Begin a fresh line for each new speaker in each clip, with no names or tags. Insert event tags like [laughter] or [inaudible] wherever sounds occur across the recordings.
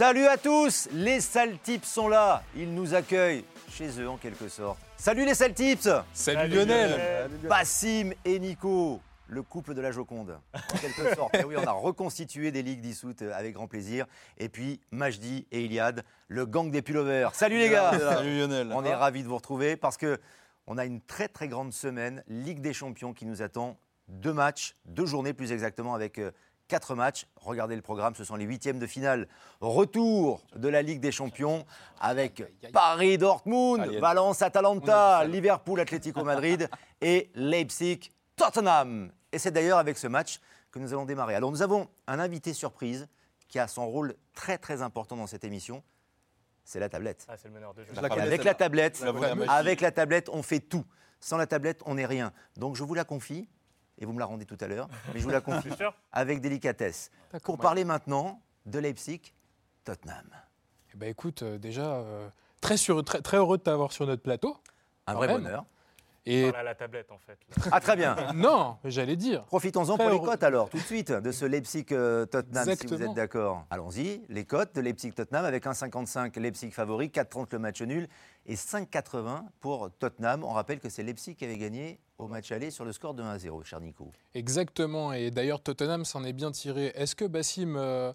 Salut à tous, les Saltips sont là. Ils nous accueillent chez eux en quelque sorte. Salut les Saltips
Salut, Lionel.
Bassim et Nico, le couple de la Joconde, en quelque [laughs] sorte. Et oui, on a reconstitué des ligues dissoutes avec grand plaisir. Et puis Majdi et Iliad, le gang des pullovers. Salut les gars
Salut Lionel.
On est ravis de vous retrouver parce que on a une très très grande semaine, Ligue des Champions qui nous attend. Deux matchs, deux journées plus exactement avec quatre matchs. Regardez le programme, ce sont les huitièmes de finale. Retour de la Ligue des Champions avec Paris, Dortmund. Valence, Atalanta, Liverpool, Atlético Madrid [laughs] et Leipzig, Tottenham. Et c'est d'ailleurs avec ce match que nous allons démarrer. Alors nous avons un invité surprise qui a son rôle très très important dans cette émission. C'est la tablette.
Ah, c'est le meneur de jeu.
Je la
Et
connais,
avec la tablette,
la
avec la tablette, on fait tout. Sans la tablette, on n'est rien. Donc je vous la confie, et vous me la rendez tout à l'heure, mais je vous la confie avec délicatesse. Pour parler maintenant de Leipzig, Tottenham.
Eh ben, écoute, euh, déjà, euh, très, sur- très, très heureux de t'avoir sur notre plateau.
Un vrai
même.
bonheur.
Et
Voilà la tablette en fait. là.
Ah très bien. [laughs]
non, j'allais dire.
Profitons-en pour les cotes alors, tout de suite, de ce Leipzig-Tottenham, si vous êtes d'accord. Allons-y, les cotes de Leipzig-Tottenham avec 1,55 Leipzig favori, 4,30 le match nul et 5,80 pour Tottenham. On rappelle que c'est Leipzig qui avait gagné au match aller sur le score de 1-0, cher Nico.
Exactement. Et d'ailleurs, Tottenham s'en est bien tiré. Est-ce que Bassim, euh,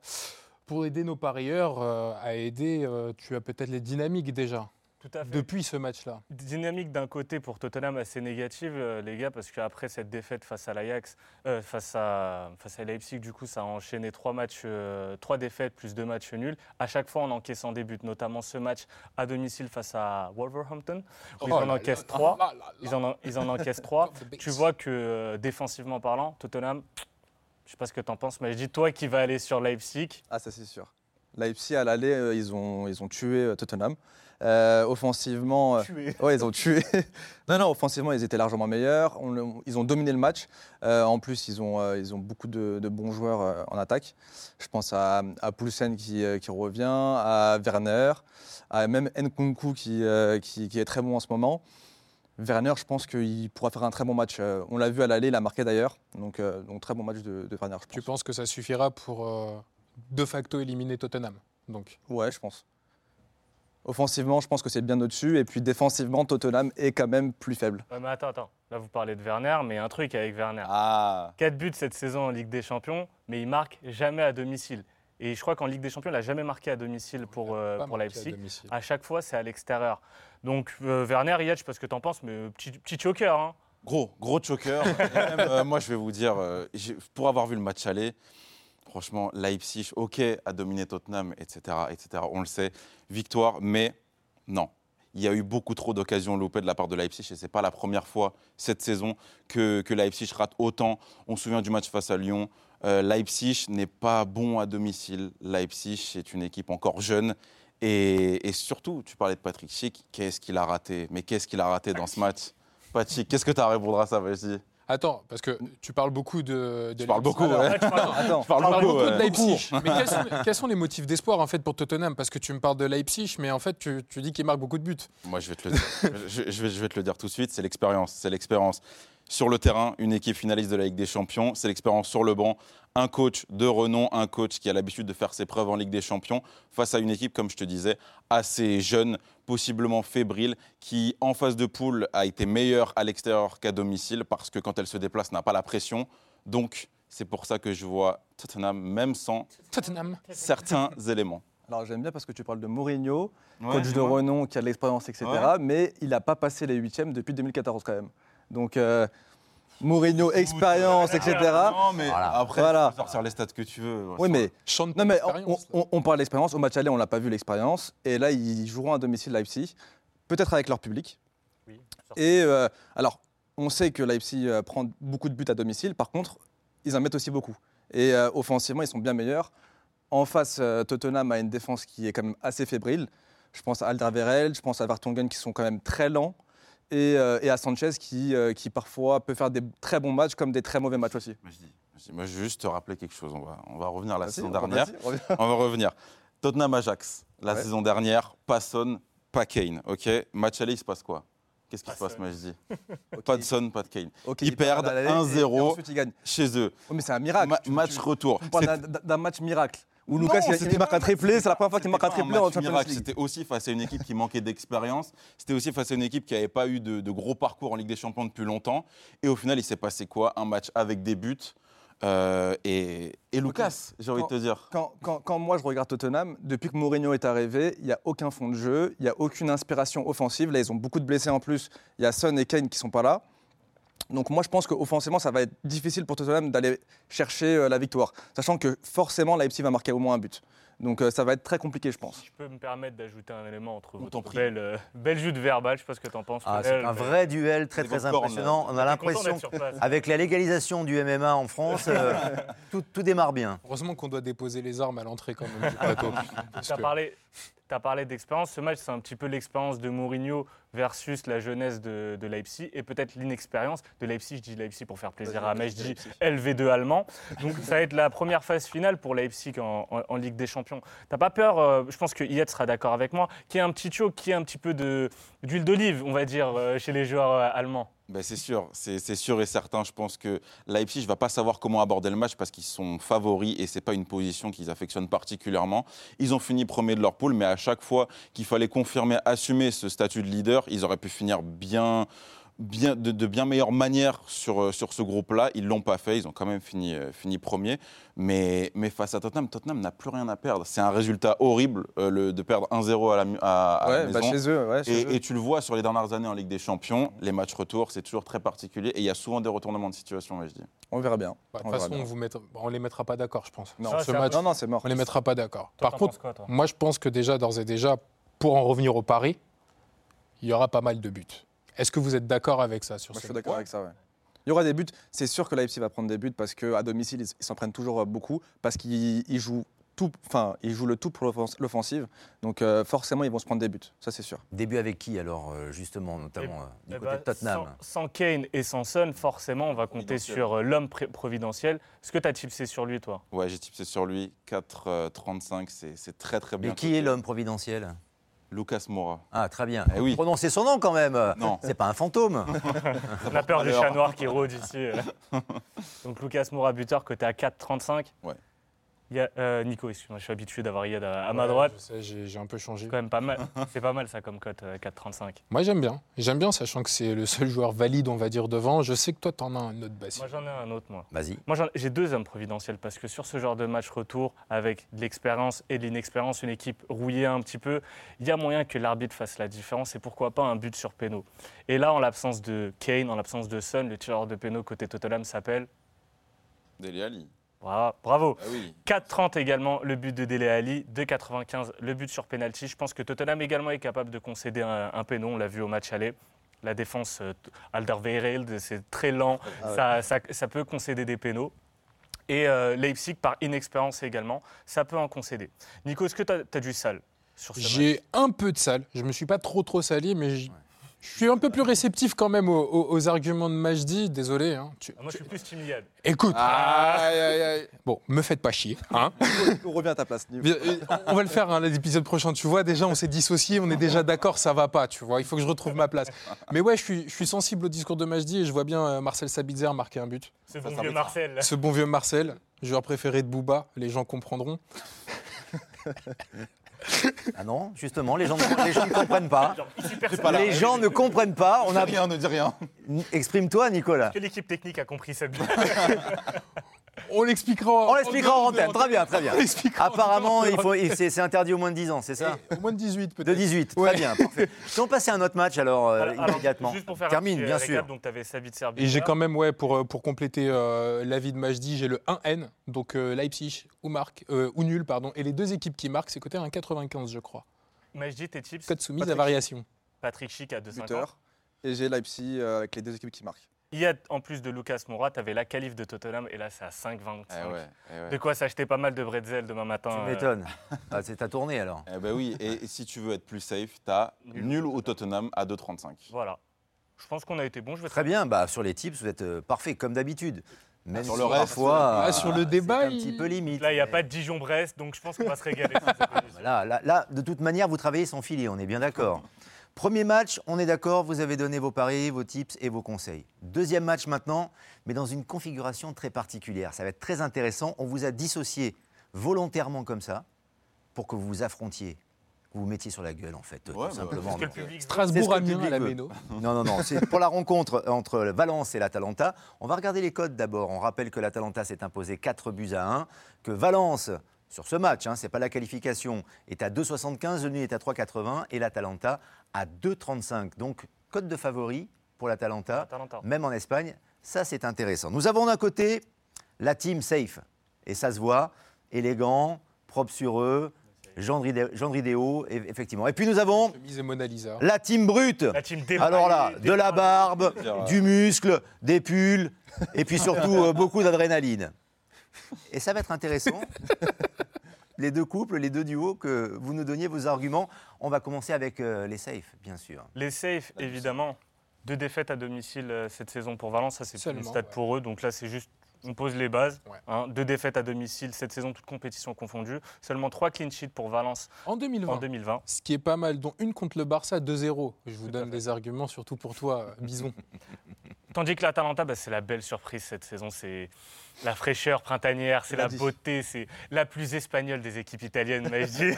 pour aider nos parieurs, euh, a aidé, euh, tu as peut-être les dynamiques déjà,
Tout à fait.
depuis ce match-là
Dynamique d'un côté pour Tottenham assez négative, euh, les gars, parce qu'après cette défaite face à l'Ajax, euh, face, à, face à Leipzig, du coup, ça a enchaîné trois matchs, euh, trois défaites plus deux matchs nuls. À chaque fois en encaissant des buts, notamment ce match à domicile face à Wolverhampton, où ils en encaissent trois. Ils en, en- ils en encaissent [laughs] trois. Tu vois que euh, défensivement parlant, Tottenham, je sais pas ce que tu en penses, mais je dis toi qui vas aller sur Leipzig.
Ah, ça c'est sûr. Leipzig, à l'aller, euh, ils, ont, ils ont tué euh, Tottenham. Euh, offensivement, euh, ouais, ils ont tué. [laughs] non, non, offensivement, ils étaient largement meilleurs. On ils ont dominé le match. Euh, en plus, ils ont, euh, ils ont beaucoup de, de bons joueurs euh, en attaque. Je pense à, à Poulsen qui, euh, qui revient, à Werner, à même Nkunku qui, euh, qui, qui est très bon en ce moment. Werner, je pense qu'il pourra faire un très bon match. Euh, on l'a vu à l'aller, il a marqué d'ailleurs. Donc, euh, donc très bon match de, de Werner, je pense.
Tu penses que ça suffira pour euh, de facto éliminer Tottenham donc?
Ouais, je pense. Offensivement, je pense que c'est bien au-dessus. Et puis défensivement, Tottenham est quand même plus faible.
Ouais, mais attends, attends. Là, vous parlez de Werner, mais un truc avec Werner.
Ah
4 buts cette saison en Ligue des Champions, mais il marque jamais à domicile. Et je crois qu'en Ligue des Champions, il n'a jamais marqué à domicile pour, euh, pour
à
Leipzig. À chaque fois, c'est à l'extérieur. Donc, euh, Werner, Yad, je sais pas ce que tu en penses, mais petit, petit choker. Hein.
Gros, gros choker. Même, [laughs] euh, moi, je vais vous dire, euh, pour avoir vu le match aller, franchement, Leipzig, ok, a dominé Tottenham, etc., etc. On le sait, victoire, mais non. Il y a eu beaucoup trop d'occasions loupées de la part de Leipzig et c'est pas la première fois cette saison que, que Leipzig rate autant. On se souvient du match face à Lyon. Euh, Leipzig n'est pas bon à domicile. Leipzig est une équipe encore jeune. Et, et surtout, tu parlais de Patrick Schick, qu'est-ce qu'il a raté? Mais qu'est-ce qu'il a raté dans ce match? Patrick, qu'est-ce que tu as à répondre à ça, vas-y
Attends, parce que tu parles beaucoup de. de
Je parle
Leipzig.
beaucoup,
Alors,
ouais.
Attends,
Je parle beaucoup,
beaucoup de. Leipzig. Mais quels sont, quels sont les motifs d'espoir en fait pour Tottenham? Parce que tu me parles de Leipzig, mais en fait tu, tu dis qu'il marque beaucoup de buts.
Moi, je vais te le dire. [laughs] je, je vais, je vais te le dire tout de suite. C'est l'expérience. C'est l'expérience sur le terrain, une équipe finaliste de la Ligue des Champions. C'est l'expérience sur le banc. Un coach de renom, un coach qui a l'habitude de faire ses preuves en Ligue des Champions face à une équipe, comme je te disais, assez jeune, possiblement fébrile, qui en phase de poule a été meilleure à l'extérieur qu'à domicile parce que quand elle se déplace, n'a pas la pression. Donc, c'est pour ça que je vois Tottenham, même sans
Tottenham.
certains [laughs] éléments.
alors j'aime bien parce que tu parles de Mourinho,
Ouais,
coach de renom qui a de l'expérience, etc.
Ouais.
Mais il n'a pas passé les huitièmes depuis 2014 quand même. Donc euh, Mourinho, expérience, etc.
Non, mais
Voilà.
après,
Voilà.
tu peux sortir les stats que tu veux.
Oui, mais Non, mais on, parle d'expérience. Au match aller, on l'a pas vu l'expérience. Et là, ils joueront à domicile Leipzig, peut-être avec leur public.
Oui,
Et euh, alors, on sait que Leipzig euh, prend beaucoup de buts à domicile. Par contre, ils en mettent aussi beaucoup. Et euh, offensivement, ils sont bien meilleurs. En face, euh, Tottenham a une défense qui est quand même assez fébrile. Je pense à Alderweireld, je pense à Vertonghen qui sont quand même très lents. Et, euh, et à Sanchez qui, euh, qui parfois peut faire des très bons matchs comme des très mauvais matchs aussi.
Moi, je dis, je dis- moi, je veux juste te rappeler quelque chose. On va, on va revenir à la saison
on-
dernière. on va revenir. Tottenham-Ajax, la
Ouais.
saison dernière, pas Son, pas Kane. Ok? Match aller, il se passe quoi? Qu'est-ce qui se passe, moi, je dis? [laughs]
Ok,
Pas de Son, pas de Kane. ils perdent
à l'aller et-
1-0.
et Ensuite, ils gagnent.
Chez eux.
Oh, mais c'est un miracle.
Ma- match
tu-
retour.
D'un match miracle. Où Lucas
Non,
il-
c'était
il marque un triplé, c'est la première fois qu'il marque un triplé en Champions League.
C'était aussi face à une équipe qui manquait d'expérience. C'était aussi face à une équipe qui n'avait pas eu de, de gros parcours en Ligue des Champions depuis longtemps. Et au final, il s'est passé quoi? Un match avec des buts. euh, et, et Lucas, j'ai envie de te dire.
Quand, quand- quand moi je regarde Tottenham, depuis que Mourinho est arrivé, il n'y a aucun fond de jeu, il n'y a aucune inspiration offensive. Là, ils ont beaucoup de blessés en plus. Il y a Son et Kane qui sont pas là. Donc moi je pense qu'offensivement, ça va être difficile pour Tottenham d'aller chercher euh, la victoire. Sachant que forcément, Leipzig va marquer au moins un but. Donc euh, ça va être très compliqué, je pense.
Si je peux me permettre d'ajouter un élément entre
On
votre belle, euh, [laughs] belle jute verbale, je sais pas ce que tu en penses.
Ah, c'est un
mais-
vrai duel très très impressionnant. On a l'impression,
d'être sur place.
avec la légalisation du MMA en France, euh, [laughs] tout, tout démarre bien.
Heureusement qu'on doit déposer les armes à l'entrée quand même du [laughs] plateau.
Tu as
que-
parlé, t'as parlé d'expérience. Ce match, c'est un petit peu l'expérience de Mourinho versus la jeunesse de, de Leipzig et peut-être l'inexpérience de Leipzig. Je dis Leipzig pour faire plaisir à Ahmed, je dis LV2 allemand. Donc ça va être la première phase finale pour Leipzig en, en- en Ligue des Champions. T'as pas peur, euh, je pense que Yet sera d'accord avec moi, qu'il y ait un petit choc, qu'il y ait un petit peu d'huile d'olive, on va dire, euh, chez les joueurs euh, allemands
Ben, c'est sûr, c'est sûr et certain. Je pense que Leipzig ne va pas savoir comment aborder le match parce qu'ils sont favoris et ce n'est pas une position qu'ils affectionnent particulièrement. Ils ont fini premier de leur poule, mais à chaque fois qu'il fallait confirmer, assumer ce statut de leader, ils auraient pu finir bien, bien, de, de bien meilleure manière sur, euh, sur ce groupe-là. Ils ne l'ont pas fait, ils ont quand même fini, euh, fini premier. Mais, mais face à Tottenham, Tottenham n'a plus rien à perdre. C'est un résultat horrible euh, le- de perdre 1-0 à la, à, la
bah,
maison.
chez eux, ouais, chez eux.
Et, tu le vois sur les dernières années en Ligue des Champions, les matchs retour, c'est toujours très particulier et il y a souvent des retournements de situation, je dis.
On verra bien.
Bah, de
On
toute façon,
bien.
on on les mettra pas d'accord, je pense.
Non,
ce match,
Non, non, c'est mort.
on les mettra pas d'accord. Par contre,
quoi,
moi, je pense que déjà, d'ores et déjà, pour en revenir au pari, il y aura pas mal de buts. Est-ce que vous êtes d'accord avec ça sur
Moi, je suis d'accord avec ça. ouais. Il y aura des buts. C'est sûr que Leipzig va prendre des buts parce qu'à domicile, ils s'en prennent toujours euh, beaucoup parce qu'ils ils jouent tout, enfin, ils jouent le tout pour l'offens- l'offensive. Donc euh, forcément, ils vont se prendre des buts. Ça, c'est sûr.
Début avec qui alors, euh, justement, notamment euh, du
Eh
côté
ben,
de Tottenham
sans, sans Kane et sans Son, forcément, on va compter sur euh, l'homme providentiel. Est-ce que tu as tipsé sur lui, toi?
Ouais, j'ai tipsé sur lui, 4-35, c'est c'est très très bien.
Mais qui est l'homme providentiel?
Lucas Moura.
Ah, très bien.
Eh oui.
Prononcez son nom quand même.
Non.
C'est pas un fantôme. [laughs] [laughs]
On a peur du chat noir qui rôde ici. [laughs] Donc Lucas Moura, buteur, côté à 4,35.
Ouais.
Il y a, euh, Nico, excuse-moi, je suis habitué d'avoir Yad à, à ma droite.
je sais, j'ai un peu changé.
C'est quand même pas mal. [laughs] C'est pas mal ça comme cote, euh, 4,35.
Moi, j'aime bien. J'aime bien, sachant que c'est le seul joueur valide, on va dire, devant. Je sais que toi, t'en as un autre Bassi.
Moi j'en ai un autre, moi.
Vas-y.
Moi j'en- j'ai deux hommes providentiels parce que sur ce genre de match retour, avec de l'expérience et de l'inexpérience, une équipe rouillée un petit peu, il y a moyen que l'arbitre fasse la différence et pourquoi pas un but sur péno. Et là, en l'absence de Kane, en l'absence de Son, le tireur de péno côté Tottenham s'appelle.
Dele Alli.
Bravo.
Ah oui.
4,30 également le but de Dele Alli, 2,95 le but sur penalty. Je pense que Tottenham également est capable de concéder un, un péno, on l'a vu au match aller. La défense euh, Alderweireld, c'est très lent,
Ah ouais.
ça, ça- ça peut concéder des pénaux. Et euh, Leipzig, par inexpérience également, ça peut en concéder. Nico, est-ce que tu as, du sale sur ce match?
J'ai un peu de salle. Je me suis pas trop trop sali, mais j- je suis un peu plus réceptif quand même aux, aux- aux arguments de Majdi. Désolé. hein. Tu-
Ah, Moi, je suis plus timide.
Écoute,
Aïe, aïe, aïe.
bon, me faites pas chier. hein. [laughs]
On revient à ta place.
Euh, on va le faire hein, l'épisode prochain. Tu vois, déjà, on s'est dissocié, on est déjà d'accord, ça va pas. Tu vois, il faut que je retrouve ma place. Mais ouais, je suis, je suis sensible au discours de Majdi et je vois bien euh, Marcel Sabitzer marquer un but.
Ce
Ça
bon vieux. Marcel.
Ce bon vieux Marcel, joueur préféré de Booba, les gens comprendront. [laughs]
Ah non, justement, les gens, ne- les gens ne comprennent pas. Les gens ne comprennent pas. On a...
Rien, ne dis rien.
Exprime-toi, Nicolas.
que l'équipe technique a compris cette [laughs]
On l'expliquera.
On l'expliquera en antenne. Très bien, très bien. Apparemment, il faut, il- c'est c'est interdit au moins de 10 ans, c'est ça
Et Au moins de 18
De
peut-être.
18, très
Ouais.
bien, parfait. Si on passait à un autre match alors, euh,
Alors, alors,
immédiatement.
Juste pour faire
Termine,
un
bien
récap,
sûr.
Donc, tu avais Sabitzer
Et j'ai quand même, ouais, pour, euh, pour compléter euh, l'avis de Majdi, j'ai le 1N, donc euh, Leipzig ou, marque, euh, ou nul, pardon. Et les deux équipes qui marquent, c'est côté 1,95, je crois.
Majdi, tes tips?
Code soumise à
Patrick.
variation.
Patrick Chic à 2,50.
Buteur. Et j'ai Leipzig euh, avec les deux équipes qui marquent.
Il y a, en plus de Lucas Moura, tu avais la qualif de Tottenham et là, c'est à 5,25.
Eh ouais, eh ouais.
De quoi s'acheter pas mal de bretzel demain matin.
Tu
euh,
m'étonnes. [laughs] Ah, c'est ta tournée alors.
Eh ben oui, et, si tu veux être plus safe, t'as
Nul.
nul au Tottenham à 2,35.
Voilà. Je pense qu'on a été bon. Je vais
Très bien, bah, sur les tips, vous êtes euh, parfait, comme d'habitude. Même
sur
si
le reste,
parfois,
ah, sur le
c'est
débat,
un
il-
petit peu limite.
Là, il n'y a pas de Dijon-Brest, donc je pense qu'on va se régaler. [laughs]
là, là, de toute manière, vous travaillez sans filet, on est bien d'accord. [laughs] Premier match, on est d'accord, vous avez donné vos paris, vos tips et vos conseils. Deuxième match maintenant, mais dans une configuration très particulière. Ça va être très intéressant. On vous a dissocié volontairement comme ça pour que vous vous affrontiez, que vous vous mettiez sur la gueule en fait, tout
bah,
simplement.
Strasbourg à la
public
Méno. [laughs]
non, non, non, c'est pour la rencontre entre Valence et l'Atalanta. On va regarder les codes d'abord. On rappelle que l'Atalanta s'est imposé 4 buts à 1, que Valence, sur ce match, hein, ce n'est pas la qualification, est à 2,75, le nul est à 3,80 et l'Atalanta à 2,35. Donc, code de favori pour l'Atalanta,
Atalanta.
même en Espagne. Ça, c'est intéressant. Nous avons d'un côté la team safe. Et ça se voit, élégant, propre sur eux, e- effectivement. Et puis nous avons la team brute.
La team débraillée,
Alors là, de la barbe, du muscle, des pulls, et puis surtout [laughs] euh, beaucoup d'adrénaline. Et ça va être intéressant. Les deux couples, les deux duos, que vous nous donniez vos arguments. On va commencer avec euh, les safes, bien sûr.
Les safe, évidemment. Deux défaites à domicile euh, cette saison pour Valence, ça c'est une stade
ouais.
pour eux. Donc là, c'est juste, on pose les bases.
Ouais.
hein. Deux défaites à domicile cette saison, toutes compétitions confondues. Seulement trois clean sheets pour Valence
En 2020.
en 2020.
Ce qui est pas mal, dont une contre le Barça 2-0. Je vous donne des arguments, surtout pour toi, euh, Bison. [laughs]
Tandis que l'Atalanta, bah, c'est la belle surprise cette saison. C'est la fraîcheur printanière, c'est
l'a dit.
beauté, c'est la plus espagnole des équipes italiennes, dis.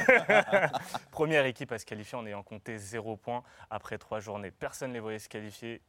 [laughs] Première équipe à se qualifier en ayant compté zéro point après trois journées. Personne ne les voyait se qualifier.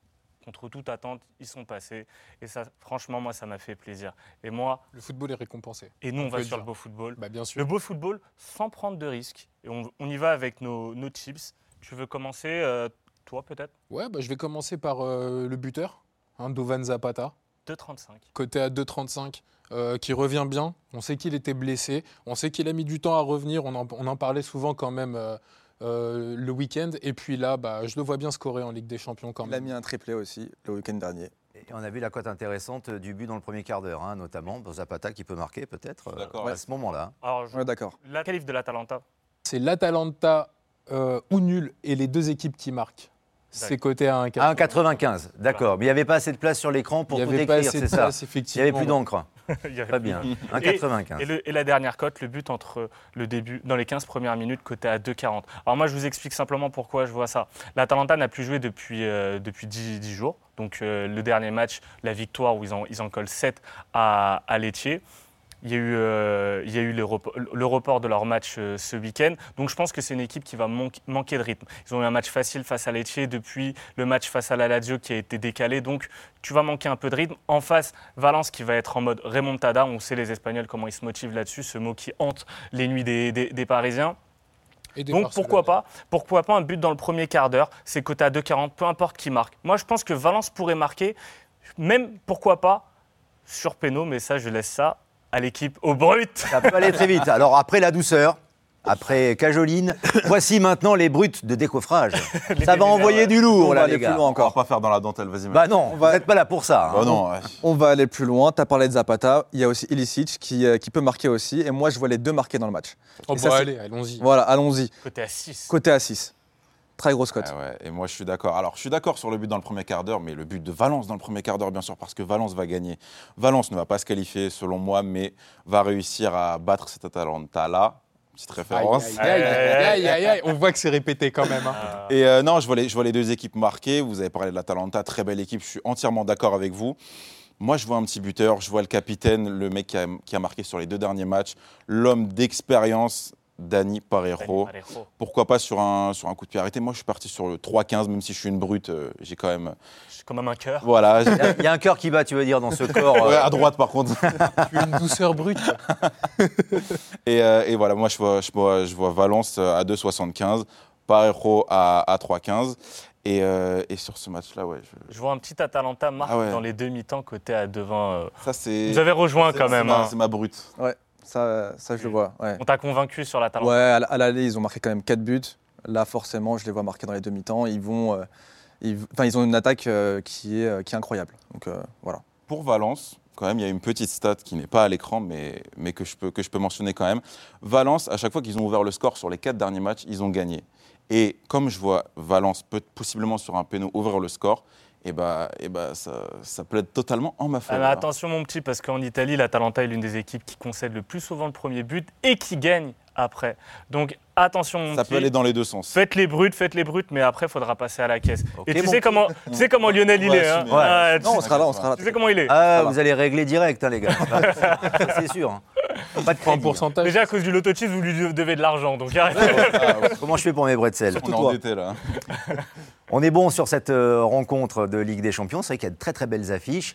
Contre toute attente, ils sont passés. Et ça, franchement, moi, ça m'a fait plaisir. Et moi,
Le football est récompensé.
et nous, on,
On
va sur
le
beau football.
Bah, bien sûr.
Le beau football sans prendre de risques. Et on, on y va avec nos, nos chips. Tu veux commencer, euh, toi, peut-être?
Ouais, bah, je vais commencer par euh, le buteur, hein, Dovan Zapata.
2,35.
côté à 2,35, euh, qui revient bien. On sait qu'il était blessé, on sait qu'il a mis du temps à revenir, on en, on en parlait souvent quand même euh, euh, le week-end. Et puis là, bah, je le vois bien scorer en Ligue des Champions quand
Il a
même.
mis un triplé aussi le week-end dernier.
Et on a vu la cote intéressante du but dans le premier quart d'heure, hein, notamment pour Zapata qui peut marquer peut-être euh,
D'accord.
à ce moment-là.
Alors, je-
Ouais, d'accord.
la qualif de l'Atalanta,
C'est l'Atalanta euh, ou nul et les deux équipes qui marquent. C'est coté à 1,95.
À 1,95, d'accord. Mais il n'y avait pas assez de place sur l'écran pour tout
pas
décrire, c'est ça. Il n'y avait plus d'encre. [laughs]
plus
bien.
de-
1,95.
Et, et la dernière cote, le but entre le début, dans les 15 premières minutes, coté à 2,40. Alors moi, je vous explique simplement pourquoi je vois ça. L'Atalanta n'a plus joué depuis, euh, depuis 10, 10 jours. Donc euh, le dernier match, la victoire où ils en, ils en collent 7 à, à Lecce. Il y a eu, euh, il y a eu le, report, le report de leur match euh, ce week-end. Donc je pense que c'est une équipe qui va manque- manquer de rythme. Ils ont eu un match facile face à Lecce depuis le match face à la Lazio qui a été décalé. Donc tu vas manquer un peu de rythme. En face, Valence qui va être en mode remontada. On sait les Espagnols comment ils se motivent là-dessus, ce mot qui hante les nuits des, des- des Parisiens. Donc pourquoi pas Pourquoi pas un but dans le premier quart d'heure C'est coté à 2,40, peu importe qui marque. Moi je pense que Valence pourrait marquer, même pourquoi pas sur péno, mais ça je laisse ça à l'équipe au brut.
Ça peut aller très vite. Alors après la douceur, après Cajoline, voici maintenant les brutes de décoffrage. [laughs] Ça va envoyer du lourd
On
là
va
les
aller plus
gars.
loin
On va
encore.
pas faire dans la dentelle, vas-y.
Bah non, vous n'êtes pas là pour ça. hein.
Bah non, ouais.
On va aller plus loin. Tu as parlé de Zapata. Il y a aussi Ilicic qui, euh, qui peut marquer aussi. Et moi, je vois les deux marquer dans le match.
Oh, bah,
c'est-
allez, allons-y.
Voilà, allons-y.
Côté à 6.
Côté à 6. Très grosse cote.
Ah ouais, et moi je suis d'accord. Alors je suis d'accord sur le but dans le premier quart d'heure, mais le but de Valence dans le premier quart d'heure, bien sûr, parce que Valence va gagner. Valence ne va pas se qualifier, selon moi, mais va réussir à battre cet Atalanta-là. Petite
Aïe,
référence.
aïe, aïe, aïe, aïe, aïe, aïe. On voit que c'est répété quand même. hein.
Et euh, non, je vois, les, je vois les deux équipes marquées. Vous avez parlé de l'Atalanta, très belle équipe. Je suis entièrement d'accord avec vous. Moi, je vois un petit buteur. Je vois le capitaine, le mec qui a, qui a marqué sur les deux derniers matchs. L'homme d'expérience, Dani Parejo. Pourquoi pas sur un, sur un coup de pied arrêté? Moi, je suis parti sur le 3-15, même si je suis une brute. euh, J'ai quand même.
C'est quand même un cœur.
Voilà. j'ai-
Il y a- il y a un cœur qui bat, tu veux dire, dans ce [laughs] corps. euh,
Ouais, à droite, par contre. [laughs]
Tu as une douceur brute. [laughs]
Et, euh, et voilà, moi, je vois, je vois, je vois Valence à 2,75, Parejo à, à 3,15. Et, euh, et sur ce match-là, ouais, je-
Je vois un petit Atalanta marque
Ah ouais.
dans les demi-temps côté à devant. euh.
ça, c'est.
Vous avez rejoint quand même. hein.
C'est ma brute.
Ça, ça, je le vois. Ouais,
On t'a convaincu sur l'Atalanta.
ouais à l'aller, ils ont marqué quand même 4 buts. Là, forcément, je les vois marquer dans les demi-temps. Ils, vont, euh, ils, ont une attaque euh, qui, est, euh, qui est incroyable. Donc euh, voilà.
Pour Valence, quand même, il y a une petite stat qui n'est pas à l'écran, mais, mais que, je peux, que je peux mentionner quand même. Valence, à chaque fois qu'ils ont ouvert le score sur les quatre derniers matchs, ils ont gagné. Et comme je vois Valence peut possiblement sur un péno ouvrir le score, et bah, et bah ça, ça plaide totalement en ma
Ah,
faveur.
attention mon petit, parce qu'en Italie, l'Atalanta est l'une des équipes qui concède le plus souvent le premier but et qui gagne après. Donc attention mon
ça
petit.
peut aller dans les deux sens.
Faites les brutes, faites les brutes, mais après, il faudra passer à la caisse. Et tu sais, comment, [laughs] tu sais comment Lionel il est. hein. Ah,
Non, on sera là, on sera là.
tu sais comment il est.
Ah,
Ça
vous allez régler direct, hein, les gars. [laughs] Ça, c'est sûr. [laughs]
Pas de hein. pourcentage.
Déjà, à cause du loto vous lui devez de l'argent, donc arrêtez.
Comment je fais pour mes bretzels
On est endetté là. [laughs]
On est bon sur cette euh, rencontre de Ligue des Champions. C'est vrai qu'il y a de très très belles affiches.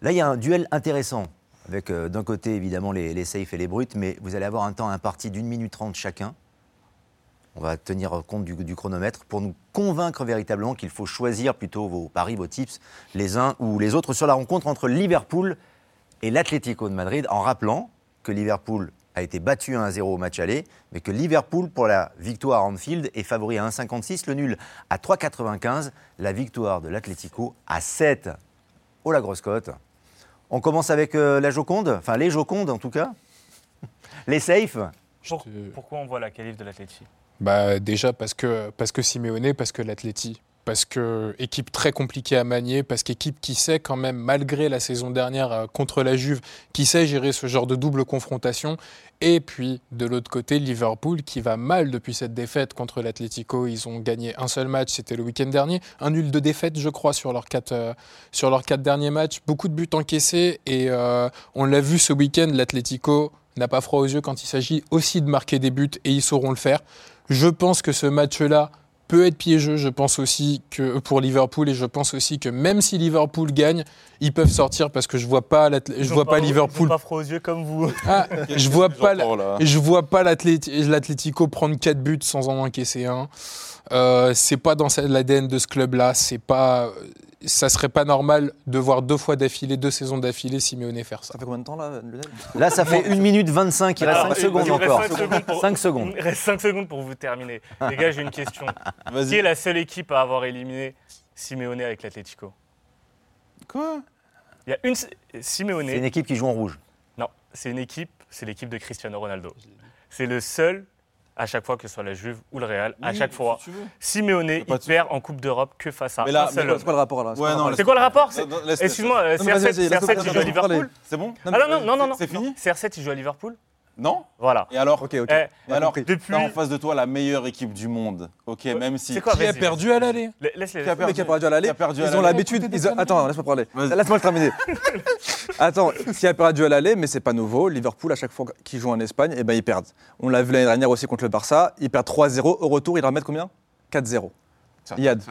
Là, il y a un duel intéressant. Avec euh, d'un côté évidemment les, les safes et les brutes, mais vous allez avoir un temps imparti d'une minute trente chacun. On va tenir compte du, chronomètre pour nous convaincre véritablement qu'il faut choisir plutôt vos paris, vos tips, les uns ou les autres sur la rencontre entre Liverpool et l'Atlético de Madrid, en rappelant que Liverpool a été battu 1-0 au match aller, mais que Liverpool, pour la victoire à Anfield, est favori à 1,56, le nul à 3,95, la victoire de l'Atlético à 7. Oh la grosse cote On commence avec euh, la Joconde, enfin les Jocondes en tout cas. [laughs] Les safes.
Pourquoi on voit la qualif de l'Atlético?
Bah, Déjà parce que, parce que Simeone, parce que l'Atleti. Parce que équipe très compliquée à manier, parce qu'équipe qui sait quand même, malgré la saison dernière euh, contre la Juve, qui sait gérer ce genre de double confrontation. Et puis, de l'autre côté, Liverpool qui va mal depuis cette défaite contre l'Atlético. Ils ont gagné un seul match, c'était le week-end dernier. Un nul de défaite, je crois, sur leurs quatre, euh, sur leurs quatre derniers matchs. Beaucoup de buts encaissés. Et euh, on l'a vu ce week-end, l'Atlético n'a pas froid aux yeux quand il s'agit aussi de marquer des buts et ils sauront le faire. Je pense que ce match-là peut être piégeux. Je pense aussi que pour Liverpool et je pense aussi que même si Liverpool gagne, ils peuvent sortir parce que je vois pas je vois pas, Liverpool
pas froid aux yeux comme vous. [laughs]
Ah, je vois pas je vois pas l'Atlético prendre 4 buts sans en encaisser un. Euh, c'est pas dans l'ADN de ce club-là. C'est pas ça serait pas normal de voir deux fois d'affilée, deux saisons d'affilée, Simeone faire ça.
Ça fait combien de temps là,
Là, ça fait 1 minute 25, il reste 5 secondes encore. 5 secondes.
Il reste 5 secondes pour vous terminer. Les gars, j'ai une question. [laughs] Qui est la seule équipe à avoir éliminé Simeone avec l'Atlético?
Quoi?
Il y a une. Simeone.
C'est une équipe qui joue en rouge.
Non, c'est une équipe, c'est l'équipe de Cristiano Ronaldo. C'est le seul à chaque fois que ce soit la Juve ou le Real, à chaque fois. Simeone, il perd en Coupe d'Europe que face à
mais là, C'est quoi le rapport là?
C'est quoi le rapport? Excuse-moi, CR7, il joue à Liverpool?
C'est bon?
Ah non, non, non, non.
C'est fini?
CR7, il joue à Liverpool?
Non
Voilà.
Et alors
Ok, ok.
Eh, alors, depuis... en face de toi la meilleure équipe du monde. Ok, même si.
Quoi, qui a perdu à l'aller
Laisse-les.
Qui a perdu, qui a perdu à l'aller Ils ont l'habitude. Attends, laisse-moi parler. Laisse-moi le terminer. [laughs] Attends, qui a perdu à l'aller, mais c'est pas nouveau. Liverpool, à chaque fois qu'ils jouent en Espagne, eh ben, ils perdent. On l'a vu l'année dernière aussi contre le Barça. Ils perdent 3-0. Au retour, ils remettent combien? 4-0.
Yad.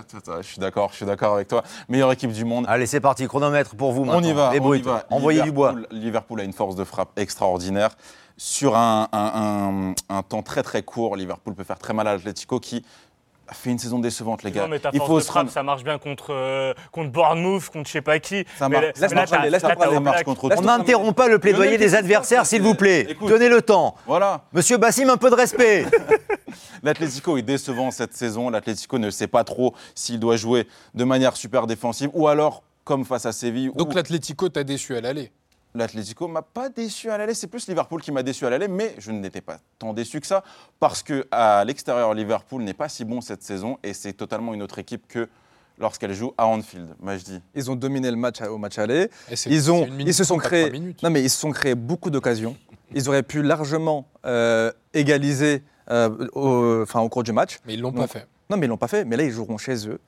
Je suis d'accord, je suis d'accord avec toi. Meilleure équipe du monde.
Allez, c'est parti, chronomètre pour vous
maintenant. On y va,
on y va. Envoyez du bois.
Liverpool a une force de frappe extraordinaire sur un, temps très très court, Liverpool peut faire très mal à l'Atlético qui a fait une saison décevante, les gars.
mais ta force de frappe, ça marche bien contre, euh, contre Bournemouth, contre je sais pas qui.
Ça marche.
Contre On n'interrompt pas le plaidoyer des adversaires, s'il vous plaît. Tenez le temps.
Voilà.
Monsieur Bassim, un peu de respect. [laughs]
L'Atlético est décevant cette saison. L'Atlético ne sait pas trop s'il doit jouer de manière super défensive ou alors comme face à Séville.
Donc l'Atlético t'a déçu à l'aller
L'Atlético m'a pas déçu à l'aller, c'est plus Liverpool qui m'a déçu à l'aller, mais je n'étais pas tant déçu que ça parce que à l'extérieur Liverpool n'est pas si bon cette saison et c'est totalement une autre équipe que lorsqu'elle joue à Anfield, dis.
Ils ont dominé le match au match aller. Ils ont, ils se sont créés, non mais ils se sont créés beaucoup d'occasions. Ils auraient pu largement euh, égaliser euh, au, enfin, au cours du match.
Mais ils l'ont pas fait.
Non mais ils l'ont pas fait. Mais là ils joueront chez eux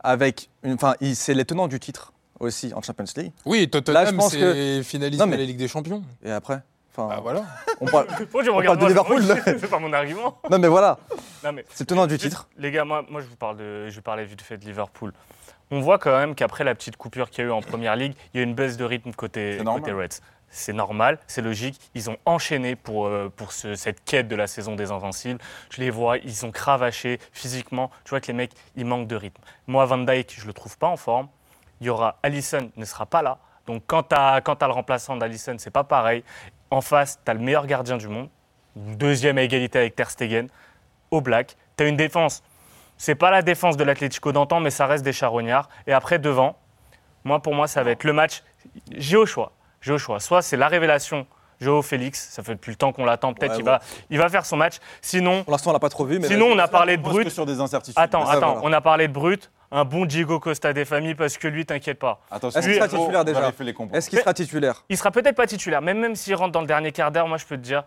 avec, enfin, c'est les tenants du titre aussi en Champions League.
Oui, Tottenham, c'est que... finaliste de la Ligue des Champions.
Et après
Enfin, bah voilà.
On parle, [laughs] de Liverpool. C'est pas mon argument. [laughs]
Non, mais voilà. C'est tenant du titre.
Les gars, moi, moi je vous parle de, je parlais vite fait de Liverpool. On voit quand même qu'après la petite coupure qu'il y a eu en Première Ligue, il y a une baisse de rythme côté, côté Reds. C'est normal, c'est logique. Ils ont enchaîné pour, euh, pour cette quête de la saison des Invincibles. Je les vois, ils ont cravaché physiquement. Tu vois que les mecs, ils manquent de rythme. Moi, Van Dyke, je le trouve pas en forme il y aura Allison ne sera pas là. Donc quand tu as, le remplaçant d'Allison, c'est pas pareil. En face, tu as le meilleur gardien du monde, deuxième à égalité avec Ter Stegen, au black. Tu as une défense. C'est pas la défense de l'Atlético d'antan, mais ça reste des charognards. Et après, devant, moi, pour moi, ça va être le match. J'ai au choix. J'ai au choix. Soit c'est la révélation Joe Félix, ça fait depuis le temps qu'on l'attend. Peut-être qu'il va, il va faire son match. Sinon,
pour l'instant, on l'a pas trop vu. Mais
sinon, on a parlé de brut.
Sur des incertitudes.
Attends, attends, on a parlé de brut un bon Diego Costa des familles parce que lui, t'inquiète pas.
Est-ce qu'il sera titulaire déjà Est-ce qu'il sera titulaire
Il sera peut-être pas titulaire, mais même s'il rentre dans le dernier quart d'heure, moi je peux te dire,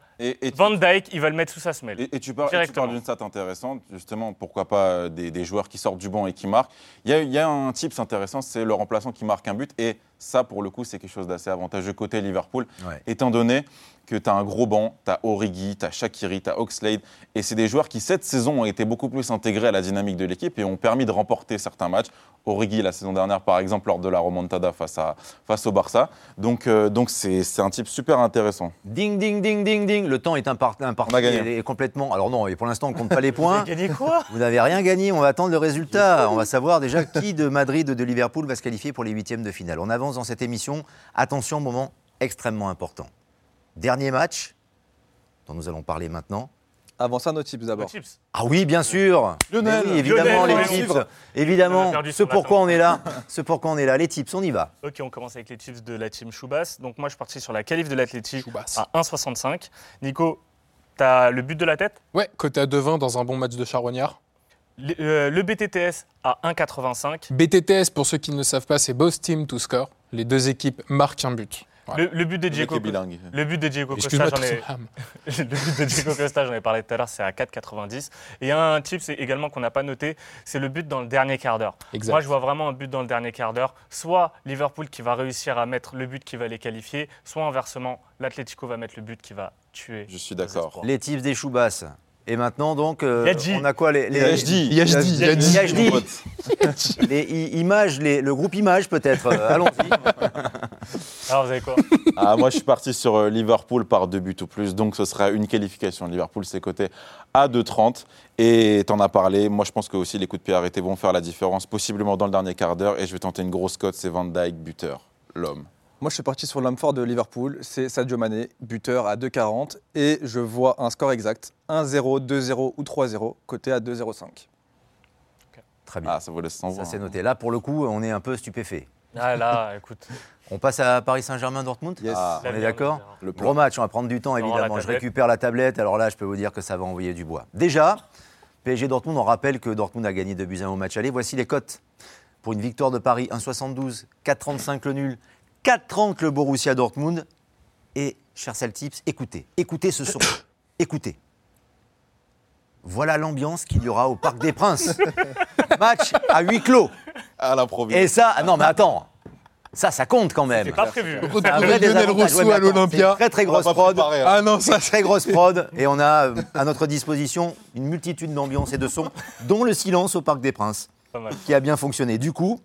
Van Dyke, il va le mettre sous sa semelle.
Et, tu parles, d'une stat intéressante, justement, pourquoi pas euh, des, joueurs qui sortent du banc et qui marquent. Il y a, un type intéressant, c'est le remplaçant qui marque un but et Ça, pour le coup, c'est quelque chose d'assez avantageux côté Liverpool,
Ouais.
étant donné que tu as un gros banc, tu as Origi, tu as Shakiri, tu as Oxlade, et c'est des joueurs qui, cette saison, ont été beaucoup plus intégrés à la dynamique de l'équipe et ont permis de remporter certains matchs. Origi, la saison dernière, par exemple, lors de la remontada face, à, face au Barça. Donc, euh, donc c'est c'est un type super intéressant.
Ding, ding, ding, ding, ding. Le temps est impar- imparti
On a gagné.
et- et complètement. Alors non, et pour l'instant, on ne compte pas les [laughs] points.
Gagné quoi?
Vous n'avez rien gagné, on va attendre le résultat. On va savoir déjà qui de Madrid ou de Liverpool va se qualifier pour les huitièmes de finale. On avance dans cette émission. Attention, moment extrêmement important. Dernier match, dont nous allons parler maintenant.
Avant ça, nos tips d'abord.
Ah oui, bien sûr.
Lionel.
Oui, évidemment,
Lionel,
les tips. Évidemment, ce pourquoi on est là. [laughs] Ce pourquoi on est là. Les tips, on y va.
Ok, on commence avec les tips de la team Choubas. Donc moi, je suis parti sur la qualif de l'Athletic
Choubas.
à 1,65. Nico, tu as le but de la tête?
Ouais, côté à 2-20 dans un bon match de charognard.
le, euh, le BTTS à 1,85.
BTTS, pour ceux qui ne le savent pas, c'est Both Team to Score. Les deux équipes marquent un but. Voilà.
Le, le but de Diego. Le but de Diego Costa,
Excuse-moi,
j'en ai, [laughs] le but de Diego Costa, j'en ai parlé tout à l'heure, c'est à 4,90. Et il y a un tip c'est également qu'on n'a pas noté, c'est le but dans le dernier quart d'heure.
Exact.
Moi, je vois vraiment un but dans le dernier quart d'heure. Soit Liverpool qui va réussir à mettre le but qui va les qualifier, soit inversement, l'Atlético va mettre le but qui va tuer.
Je suis d'accord.
Les tips des Choubas. Et maintenant, donc, euh, on a quoi les, les,
Yajdi.
Yajdi, Yajdi.
Yajdi. les images, les- le groupe images peut-être. Euh, Allons-y. [laughs]
Alors, vous avez quoi?
Ah, moi, je suis parti sur euh, Liverpool par deux buts ou plus. Donc, ce sera une qualification. Liverpool, c'est coté à 2,30. Et tu en as parlé. Moi, je pense que aussi les coups de pied arrêtés vont faire la différence, possiblement dans le dernier quart d'heure. Et je vais tenter une grosse cote c'est Van Dyke, buteur, l'homme.
Moi, je suis parti sur l'homme fort de Liverpool. C'est Sadio Mané, buteur à 2,40. Et je vois un score exact 1-0, 2-0 ou 3-0, côté à 2,05.
Très bien.
Ah, ça vaut le 100
Ça c'est noté. Là, pour le coup, on est un peu stupéfait.
Ah là, écoute. [laughs]
On passe à Paris Saint-Germain-Dortmund
Yes.
Ah,
On est d'accord
le
Gros match, on va prendre du temps évidemment. Je récupère la tablette, alors là je peux vous dire que ça va envoyer du bois. Déjà, PSG Dortmund, on rappelle que Dortmund a gagné 2 buts à 1 au match aller. Voici les cotes. Pour une victoire de Paris, 1,72, 4,35 le nul, 4,30 le Borussia Dortmund. Et, cher Celtips, écoutez, écoutez ce son. [coughs] écoutez. Voilà l'ambiance qu'il y aura au Parc des Princes. [laughs] match à huis clos.
À l'improviste.
Et ça, non mais attends, ça, ça compte quand même.
C'est pas prévu.
Un vrai
Lionel. Rousseau à l'Olympia.
Très très
On
grosse prod.
préparer, hein.
Ah non, ça.
Très grosse [laughs] prod. Et on a euh, à notre disposition une multitude d'ambiances et de sons, dont le silence au Parc des Princes, qui a bien fonctionné. Du coup,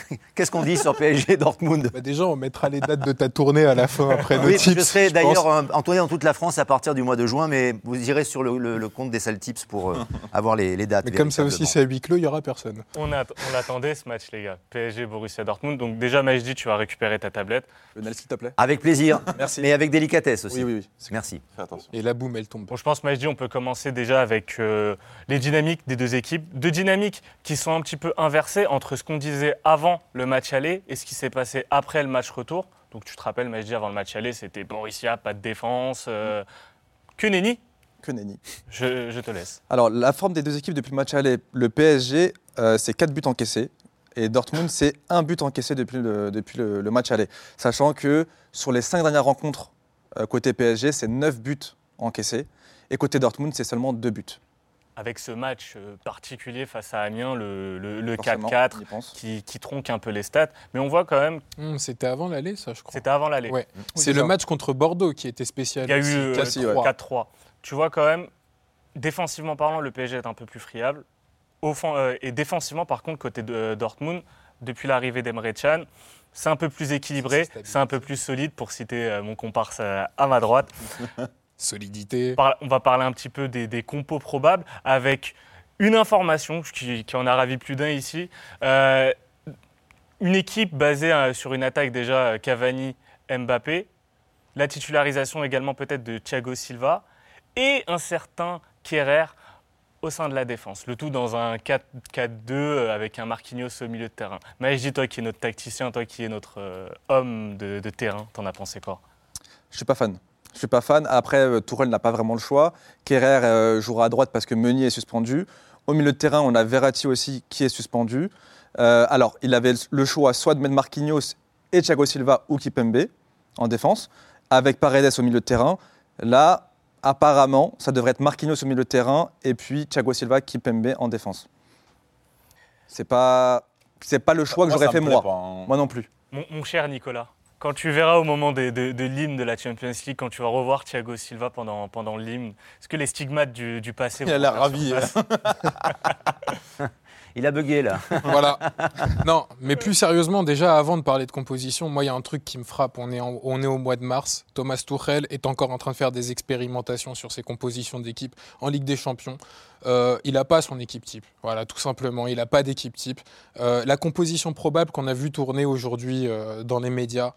[laughs] qu'est-ce qu'on dit sur PSG Dortmund?
Bah déjà, on mettra les dates de ta tournée à la fin après nos
oui,
tips.
je serai d'ailleurs en tournée dans toute la France à partir du mois de juin, mais vous irez sur le, le- le compte des sales tips pour euh, [laughs] avoir les, les dates.
Mais comme ça aussi, c'est à huis clos, il n'y aura personne.
On, a- on l'attendait ce match, les gars. PSG, Borussia Dortmund. Donc, déjà, Majdi, tu vas récupérer ta tablette.
Lionel, s'il te plaît.
Avec plaisir, [laughs]
Merci.
mais avec délicatesse aussi.
Oui, oui, oui.
Merci.
Fais attention.
Et la boum, elle tombe.
Bon, je pense, Majdi, on peut commencer déjà avec euh, les dynamiques des deux équipes. Deux dynamiques qui sont un petit peu inversées entre ce qu'on disait avant le match aller et ce qui s'est passé après le match retour. Donc, tu te rappelles, Majdi, avant le match aller, c'était Borussia, pas de défense. euh, que nenni
Que nenni.
je, je te laisse.
Alors, la forme des deux équipes depuis le match aller, le PSG, euh, c'est 4 buts encaissés. Et Dortmund, c'est un but encaissé depuis le, depuis le, le match aller. Sachant que sur les 5 dernières rencontres euh, côté PSG, c'est 9 buts encaissés. Et côté Dortmund, c'est seulement 2 buts.
Avec ce match euh, particulier face à Amiens, le, le- le
Forcément,
4-4,
on y pense.
qui, qui tronque un peu les stats. Mais on voit quand même,
Hum, C'était avant l'aller, ça, je crois.
c'était avant l'aller.
Ouais. C'est le match contre Bordeaux qui était spécial.
Il y a eu
aussi,
euh,
4-3.
ouais.
4-3. Tu vois quand même, défensivement parlant, le PSG est un peu plus friable. Euh, et défensivement, par contre, côté de euh, Dortmund, depuis l'arrivée d'Emre Can, c'est un peu plus équilibré,
C'est
c'est un peu plus solide, pour citer euh, mon comparse euh, à ma droite. [laughs]
Solidité.
On va parler un petit peu des, des compos probables avec une information qui, qui en a ravi plus d'un ici. Euh, une équipe basée euh, sur une attaque déjà euh, Cavani-Mbappé, la titularisation également peut-être de Thiago Silva et un certain Kerrer au sein de la défense. Le tout dans un 4-4-2 euh, avec un Marquinhos au milieu de terrain. Mais je dis toi qui es notre tacticien, toi qui es notre euh, homme de, de terrain, t'en as pensé quoi?
Je suis pas fan. Je suis pas fan. Après, euh, Tourelle n'a pas vraiment le choix. Kerrer euh, jouera à droite parce que Meunier est suspendu. Au milieu de terrain, on a Verratti aussi qui est suspendu. Euh, alors, il avait le choix soit de mettre Marquinhos et Thiago Silva ou Kipembe en défense, avec Paredes au milieu de terrain. Là, apparemment, ça devrait être Marquinhos au milieu de terrain et puis Thiago Silva, Kipembe en défense. C'est pas, c'est pas le choix que
Moi,
j'aurais fait moi.
pas, hein.
Moi non plus.
mon cher Nicolas, quand tu verras au moment de, de, l'hymne de la Champions League, quand tu vas revoir Thiago Silva pendant, pendant l'hymne, est-ce que les stigmates du, du passé...
Il a l'air ravi. [laughs]
Il a bugué là. [laughs]
voilà. Non, mais plus sérieusement, déjà avant de parler de composition, moi il y a un truc qui me frappe. On est, au mois de mars. Thomas Tuchel est encore en train de faire des expérimentations sur ses compositions d'équipe en Ligue des Champions. Euh, il n'a pas son équipe type. Voilà, tout simplement. Il n'a pas d'équipe type. Euh, la composition probable qu'on a vu tourner aujourd'hui euh, dans les médias,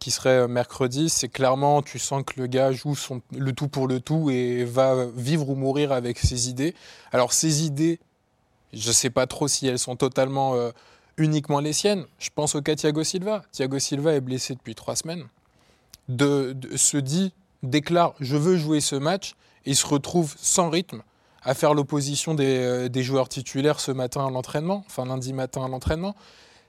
qui serait mercredi, c'est clairement, tu sens que le gars joue son, le tout pour le tout et va vivre ou mourir avec ses idées. Alors, ses idées, je ne sais pas trop si elles sont totalement euh, uniquement les siennes. Je pense au cas Thiago Silva. Thiago Silva est blessé depuis trois semaines. De, se dit, déclare, je veux jouer ce match, et se retrouve sans rythme à faire l'opposition des, euh, des, joueurs titulaires ce matin à l'entraînement, enfin lundi matin à l'entraînement.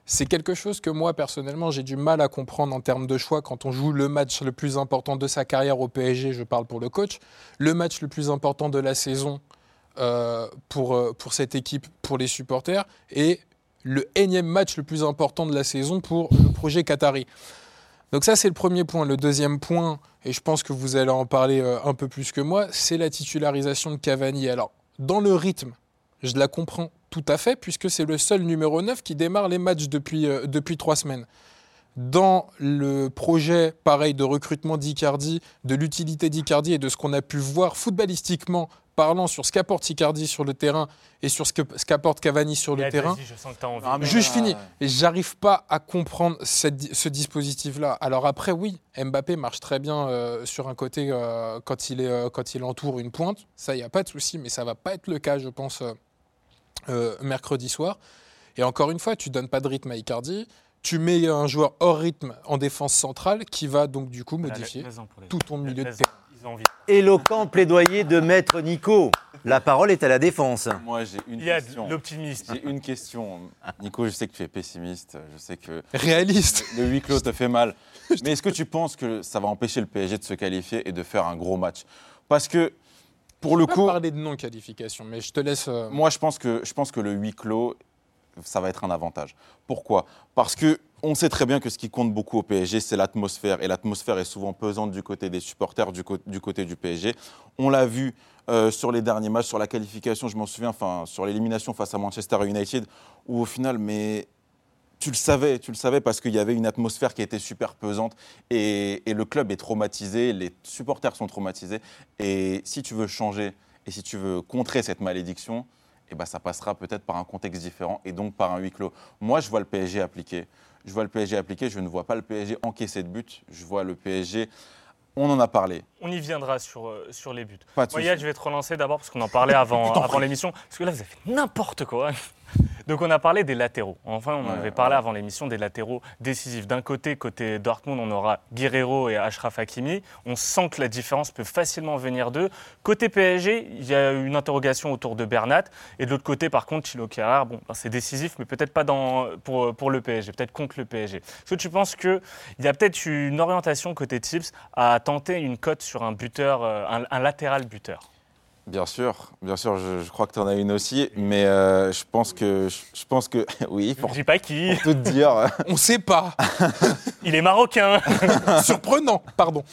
C'est quelque chose que moi, personnellement, j'ai du mal à comprendre en termes de choix quand on joue le match le plus important de sa carrière au PSG, je parle pour le coach, le match le plus important de la saison euh, pour, euh, pour cette équipe, pour les supporters, et le énième match le plus important de la saison pour le projet Qatari. Donc ça, c'est le premier point. Le deuxième point, et je pense que vous allez en parler euh, un peu plus que moi, c'est la titularisation de Cavani. Alors, dans le rythme, je la comprends tout à fait, puisque c'est le seul numéro 9 qui démarre les matchs depuis, depuis trois semaines. Dans le projet, pareil, de recrutement d'Icardi, de l'utilité d'Icardi et de ce qu'on a pu voir footballistiquement parlant sur ce qu'apporte Icardi sur le terrain et sur ce qu'apporte Cavani sur le terrain.
Je sens que
envie. Ah, Juste fini. Et j'arrive pas à comprendre ce dispositif-là. Alors après, oui, Mbappé marche très bien euh, sur un côté euh, quand, il est, euh, quand il entoure une pointe. Ça, il n'y a pas de souci, mais ça va pas être le cas, je pense, mercredi soir. Et encore une fois, tu donnes pas de rythme à Icardi. Tu mets un joueur hors rythme en défense centrale qui va donc du coup modifier tout ton milieu de terrain.
Éloquent plaidoyer de maître Nico. La parole est à la défense.
Moi, j'ai une
Il y a
question.
l'optimiste.
J'ai une question. Nico, je sais que tu es pessimiste. Je sais que.
Réaliste.
Le huis clos te fait mal. [laughs] Mais est-ce que tu penses que ça va empêcher le PSG de se qualifier et de faire un gros match? Parce que. Pour le coup.
parler de non-qualification, mais je te laisse. Euh,
Moi, je pense, que, je pense que le huis clos, ça va être un avantage. Pourquoi? Parce que on sait très bien que ce qui compte beaucoup au PSG, c'est l'atmosphère. Et l'atmosphère est souvent pesante du côté des supporters, du, côté du PSG. On l'a vu euh, sur les derniers matchs, sur la qualification, je m'en souviens, enfin, sur l'élimination face à Manchester United, où au final, mais tu le savais, tu le savais parce qu'il y avait une atmosphère qui était super pesante et, le club est traumatisé, les supporters sont traumatisés. Et si tu veux changer et si tu veux contrer cette malédiction, eh ben, ça passera peut-être par un contexte différent et donc par un huis clos. Moi, je vois le PSG appliquer je vois le PSG appliquer, je ne vois pas le PSG encaisser de but. Je vois le PSG. On en a parlé.
On y viendra sur, euh, sur les buts. Pas je vais te relancer d'abord parce qu'on en parlait [laughs] avant, avant l'émission. Parce que là, vous avez fait n'importe quoi. Donc on a parlé des latéraux. Enfin, on avait parlé avant l'émission des latéraux décisifs. D'un côté, côté Dortmund, on aura Guerrero et Ashraf Hakimi. On sent que la différence peut facilement venir d'eux. Côté PSG, il y a une interrogation autour de Bernat. Et de l'autre côté, par contre, Chilo Kerrer, bon, ben, c'est décisif, mais peut-être pas dans, pour, pour le PSG, peut-être contre le PSG. Est-ce que tu penses qu'il y a peut-être une orientation côté Tips à tenter une cote sur un buteur, euh, un latéral buteur?
Bien sûr, bien sûr, je, crois que tu en as une aussi, mais euh, je pense que, je, pense que, [laughs] oui.
Je dis pas qui.
Pour tout dire. [laughs]
On sait pas.
Il est marocain. [laughs]
Surprenant, pardon.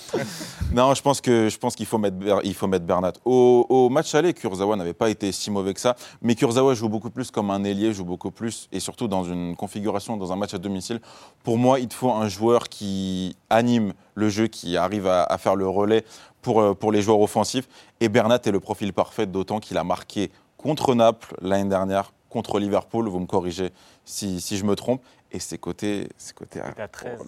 Non, je pense que, je pense qu'il faut mettre, il faut mettre Bernat. Au, match aller, Kurzawa n'avait pas été si mauvais que ça, mais Kurzawa joue beaucoup plus comme un ailier, joue beaucoup plus, et surtout dans une configuration, dans un match à domicile. Pour moi, il te faut un joueur qui anime le jeu, qui arrive à faire le relais pour, euh, pour les joueurs offensifs. Et Bernat est le profil parfait, d'autant qu'il a marqué contre Naples l'année dernière, contre Liverpool, vous me corrigez si je me trompe. Et ses côtés. Ses côtés
à 13.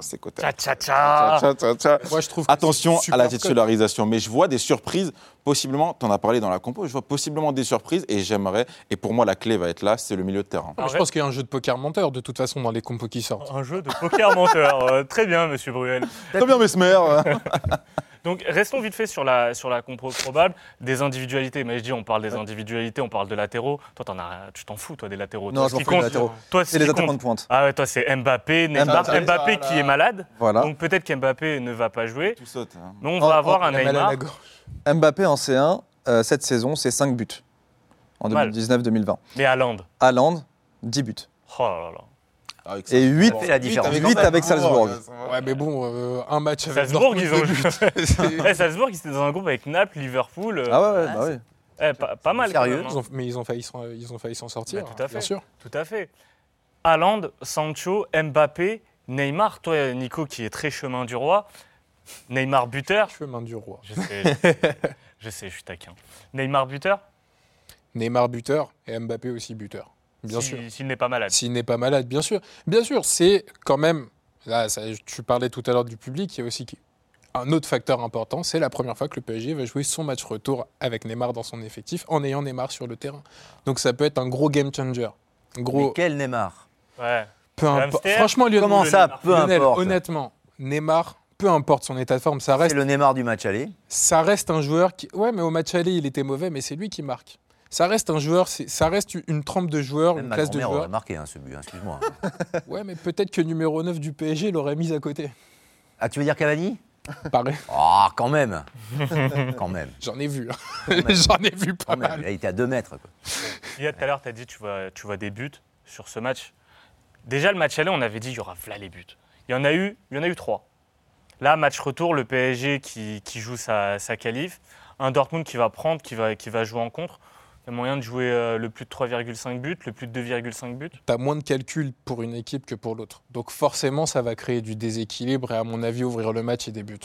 ses côtés
tcha, tcha,
tcha. Moi, je trouve
Attention à la titularisation. Mais je vois des surprises, possiblement, tu en as parlé dans la compo, je vois possiblement des surprises et j'aimerais. Et pour moi, la clé va être là, c'est le milieu de terrain.
je pense qu'il y a un jeu de poker menteur, de toute façon, dans les compos qui sortent.
Un jeu de poker menteur. Euh, très bien, monsieur Bruel.
Très bien, Mesmer. [laughs]
Donc restons vite fait sur la, sur la compo probable des individualités. Mais je dis, on parle des individualités, on parle de latéraux. Toi, en as, tu t'en fous, toi, des latéraux.
Non, je m'en fous des latéraux.
Toi,
c'est les attaquants de pointe.
Ah ouais, toi, c'est Mbappé, Neymar. Mbappé, qui est malade. Voilà. Donc peut-être qu'Mbappé ne va pas jouer.
Tout saute. Hein.
Mais on va avoir un Neymar.
Mbappé en C1, euh, cette saison, c'est 5 buts en 2019-2020.
Mais Haaland
Haaland, 10 buts.
Oh là là.
Avec
Et
ça.
8,
fait la différence.
Huit avec Salzbourg.
Ouais, mais bon, euh, un match avec
Salzbourg, ils ont. [laughs]
C'est-
Eh, Salzbourg, ils étaient dans un groupe avec Naples, Liverpool. euh,
Ah ouais, ouais,
Ah,
bah
eh, pas, pas mal.
Sérieux
hein.
Ils ont- mais ils ont failli s'en, ils ont failli s'en sortir.
Bah, tout à
Bien
fait.
sûr.
Tout à fait. Haaland, Sancho, Mbappé, Neymar, toi, Nico, qui est très chemin du roi. Neymar buteur.
Chemin du roi.
Je sais, je sais, je sais, je suis taquin. Neymar buteur
Neymar buteur et Mbappé aussi buteur. Bien
si-
sûr.
S'il n'est pas malade.
S'il n'est pas malade, bien sûr. Bien sûr, c'est quand même. Là, ça- tu parlais tout à l'heure du public, il y a aussi un autre facteur important, c'est la première fois que le PSG va jouer son match retour avec Neymar dans son effectif, en ayant Neymar sur le terrain. Donc ça peut être un gros game changer.
Mais
Gros,
quel Neymar?
Ouais.
peu importe. Franchement, Lionel,
Comment ça,
Neymar.
peu
Lionel,
importe?
honnêtement, Neymar, peu importe son état de forme, ça
C'est
reste,
le Neymar du match aller.
ça reste un joueur qui. Ouais, mais au match aller, il était mauvais, mais c'est lui qui marque. Ça reste un joueur, ça reste une trempe de joueurs,
Même
une classe de joueurs.
aurait marqué hein, ce but, hein, excuse-moi. [laughs]
Ouais, mais peut-être que numéro 9 du PSG l'aurait mis à côté.
ah, tu veux dire Cavani?
Pareil.
Ah, quand même Quand même. [laughs]
J'en ai vu. hein. [laughs] J'en ai vu pas
Quand
mal.
Là, il était à 2 mètres. quoi.
Il y a tout à l'heure, tu as dit tu vois, tu vois des buts sur ce match. Déjà, le match aller, on avait dit il y aura là les buts. Il y en a eu, il y en a eu trois. Là, match retour, le PSG qui, qui joue sa, sa qualif, un Dortmund qui va prendre, qui va, qui va jouer en contre. Il y a moyen de jouer euh, le plus de 3,5 buts, le plus de 2,5 buts?
Tu as moins de calculs pour une équipe que pour l'autre. Donc forcément, ça va créer du déséquilibre et à mon avis, ouvrir le match et des buts.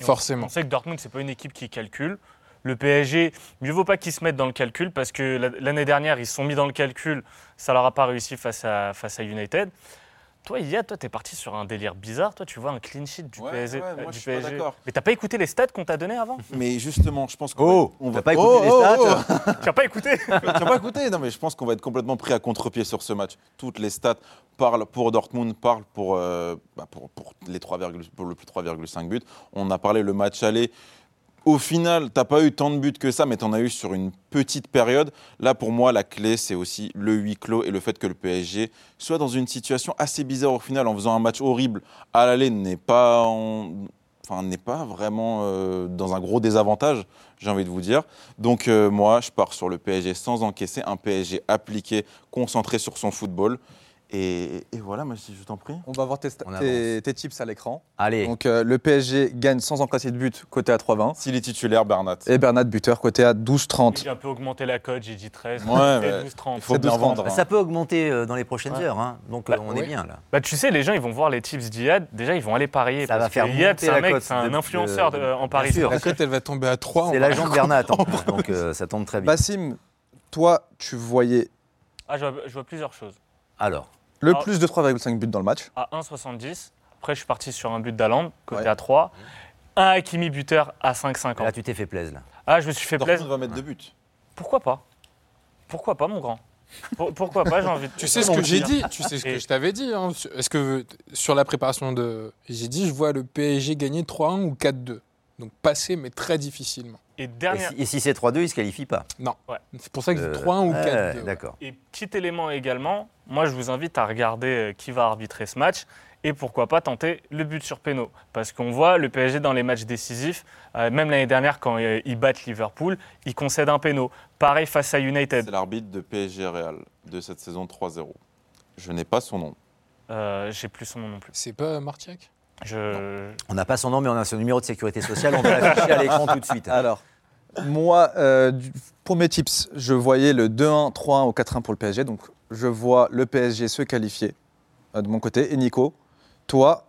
Et
Forcément.
On sait que Dortmund, c'est pas une équipe qui calcule. Le PSG, mieux vaut pas qu'ils se mettent dans le calcul parce que la- l'année dernière, ils se sont mis dans le calcul. Ça leur a pas réussi face à, face à United. Toi, Yad, toi, t'es parti sur un délire bizarre. Toi, tu vois un clean sheet du
Ouais,
PSG.
ouais, moi,
du
je suis pas
PSG.
d'accord.
Mais t'as pas écouté les stats qu'on t'a donné avant? [laughs]
Mais justement, je pense qu'on
Oh
va, on
T'as
va
pas écouté les stats
Tu as pas écouté? [laughs]
Tu n'as pas écouté? Non, mais je pense qu'on va être complètement pris à contre-pied sur ce match. Toutes les stats parlent pour Dortmund, parlent pour, euh, bah, pour, pour les 3, pour le plus 3,5 buts. On a parlé le match aller. Au final, tu n'as pas eu tant de buts que ça, mais tu en as eu sur une petite période. Là, pour moi, la clé, c'est aussi le huis clos et le fait que le PSG soit dans une situation assez bizarre au final, en faisant un match horrible à l'aller, n'est pas, en- enfin, pas vraiment euh, dans un gros désavantage, j'ai envie de vous dire. Donc euh, moi, je pars sur le PSG sans encaisser, un PSG appliqué, concentré sur son football. Et, et voilà, moi, je t'en prie.
On va voir tes,
On
tes- tes tips à l'écran.
Allez,
Donc euh, le PSG gagne sans encaisser de but, côté à 3,20.
S'il est titulaire, Bernat.
Et Bernat buteur, côté à 12,30.
J'ai un peu augmenté la cote, j'ai dit 13.
Ouais,
c'est
ouais.
12, 30.
Il faut bien
12-30.
vendre. hein.
ça peut augmenter euh, dans les prochaines
Ouais.
heures. hein. Donc
Bah,
euh, on est bien là.
Bah, tu sais, les gens, ils vont voir les tips d'Iyad. Déjà, ils vont aller parier.
Ça
parce
va faire
que Iyad, c'est un mec, c'est un influenceur
de-
de- en Paris.
La cote, elle va tomber à 3.
C'est l'agent de Bernat, en plus, donc ça tombe très bien.
Bassim, toi, tu voyais
Ah, je vois plusieurs choses.
Alors,
le plus de 3,5 buts dans le match.
à 1,70. Après, je suis parti sur un but d'Aland, côté
Ouais.
à 3. Un Hakimi buteur à 5,50.
là tu t'es fait plaisir. Là.
Ah, je me suis fait
Dortmund
plaisir.
va mettre deux buts.
Pourquoi pas? Pourquoi pas, mon grand? Pour- Pourquoi pas, j'ai envie de
Tu sais ce que j'ai dit? Tu sais ce que
Et-
je t'avais dit hein. Est-ce que sur la préparation de. J'ai dit, je vois le PSG gagner 3-1 ou 4-2. Donc passer, mais très difficilement.
Et dernière.
si, et si c'est 3-2, il se qualifie pas.
Non.
Ouais.
C'est pour ça que
Euh,
c'est 3-1 ou
ouais,
4-2.
D'accord.
Et petit élément également, moi je vous invite à regarder euh, qui va arbitrer ce match et pourquoi pas tenter le but sur péno. Parce qu'on voit le PSG dans les matchs décisifs, euh, même l'année dernière quand euh, ils battent Liverpool, ils concèdent un péno. Pareil face à United.
C'est l'arbitre de PSG Real de cette saison 3-0. Je n'ai pas son nom.
Euh, J'ai plus son nom non plus.
C'est pas Martiac
Je...
On n'a pas son nom, mais on a son numéro de sécurité sociale. On va l'afficher à l'écran tout de suite.
Alors, moi, euh, pour mes tips, je voyais le 2-1, 3-1 ou 4-1 pour le PSG. Donc, je vois le PSG se qualifier euh, de mon côté. Et Nico, toi,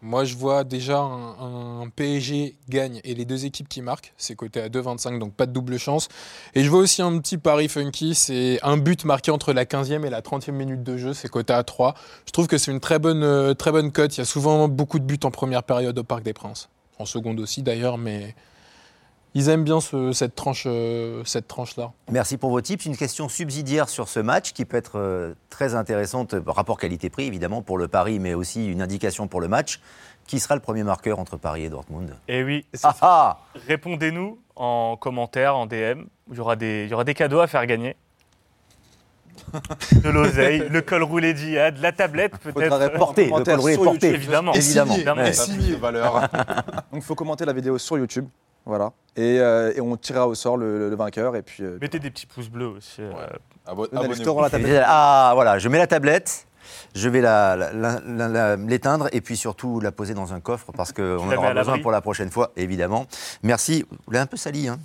Moi, je vois déjà un, PSG gagne et les deux équipes qui marquent. C'est coté à 2,25, donc pas de double chance. Et je vois aussi un petit pari funky. C'est un but marqué entre la 15e et la 30e minute de jeu. C'est coté à 3. Je trouve que c'est une très bonne, euh, très bonne cote. Il y a souvent beaucoup de buts en première période au Parc des Princes. En seconde aussi, d'ailleurs, mais ils aiment bien ce- cette tranche, euh, cette tranche-là.
Merci pour vos tips. Une question subsidiaire sur ce match qui peut être euh, très intéressante, rapport qualité-prix évidemment pour le pari, mais aussi une indication pour le match. Qui sera le premier marqueur entre Paris et Dortmund?
Et oui,
Ah ah
répondez-nous en commentaire, en DM. Il y aura des, il y aura des cadeaux à faire gagner. De l'oseille, le col roulé d'Iyad, la tablette peut-être.
Porté, le col roulé porté.
Évidemment.
Évidemment.
Évidemment.
Ça a plus de valeur. [laughs]
donc il faut commenter la vidéo sur YouTube. Voilà. Et, euh, et on tirera au sort le, le vainqueur. Et puis, euh,
Mettez des petits pouces bleus aussi. euh,
Abo-
Lionel, je te
Abonnez-vous.
rends la tablette.
Ah voilà, je mets la tablette. Je vais l'éteindre et puis surtout la poser dans un coffre parce qu'on [laughs] en aura besoin pour la prochaine fois, évidemment. Merci. Vous l'avez un peu sali, hein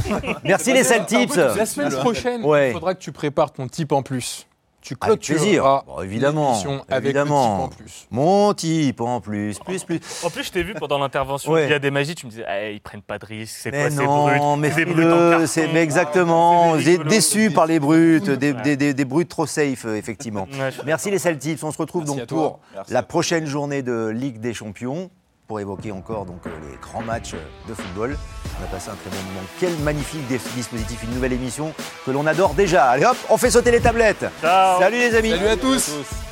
[laughs] Merci les sales tips.
La semaine prochaine,
Ouais.
il faudra que tu prépares ton type en plus. Tu clôtureras
Bon, évidemment,
l'émission avec
évidemment.
le type en plus.
Mon type en plus, plus, plus.
En plus, je t'ai vu pendant l'intervention
Ouais.
Il y a des magies, tu me disais, ah, ils prennent pas de risques, c'est quoi, c'est
non,
brut
mais
c'est brutes
mais
Ah,
exactement. J'ai
rigolo.
déçu par les brutes, des,
Ouais.
des, des, des brutes trop safe, euh, effectivement.
Ouais,
Merci les Celtics. On se retrouve
Merci
donc pour
Merci
la prochaine journée de Ligue des Champions pour évoquer encore donc euh, les grands matchs euh, de football. On a passé un très bon moment. Quel magnifique dispositif, une nouvelle émission que l'on adore déjà. Allez hop, on fait sauter les tablettes.
Ciao.
Salut les amis.
Salut à tous
tous.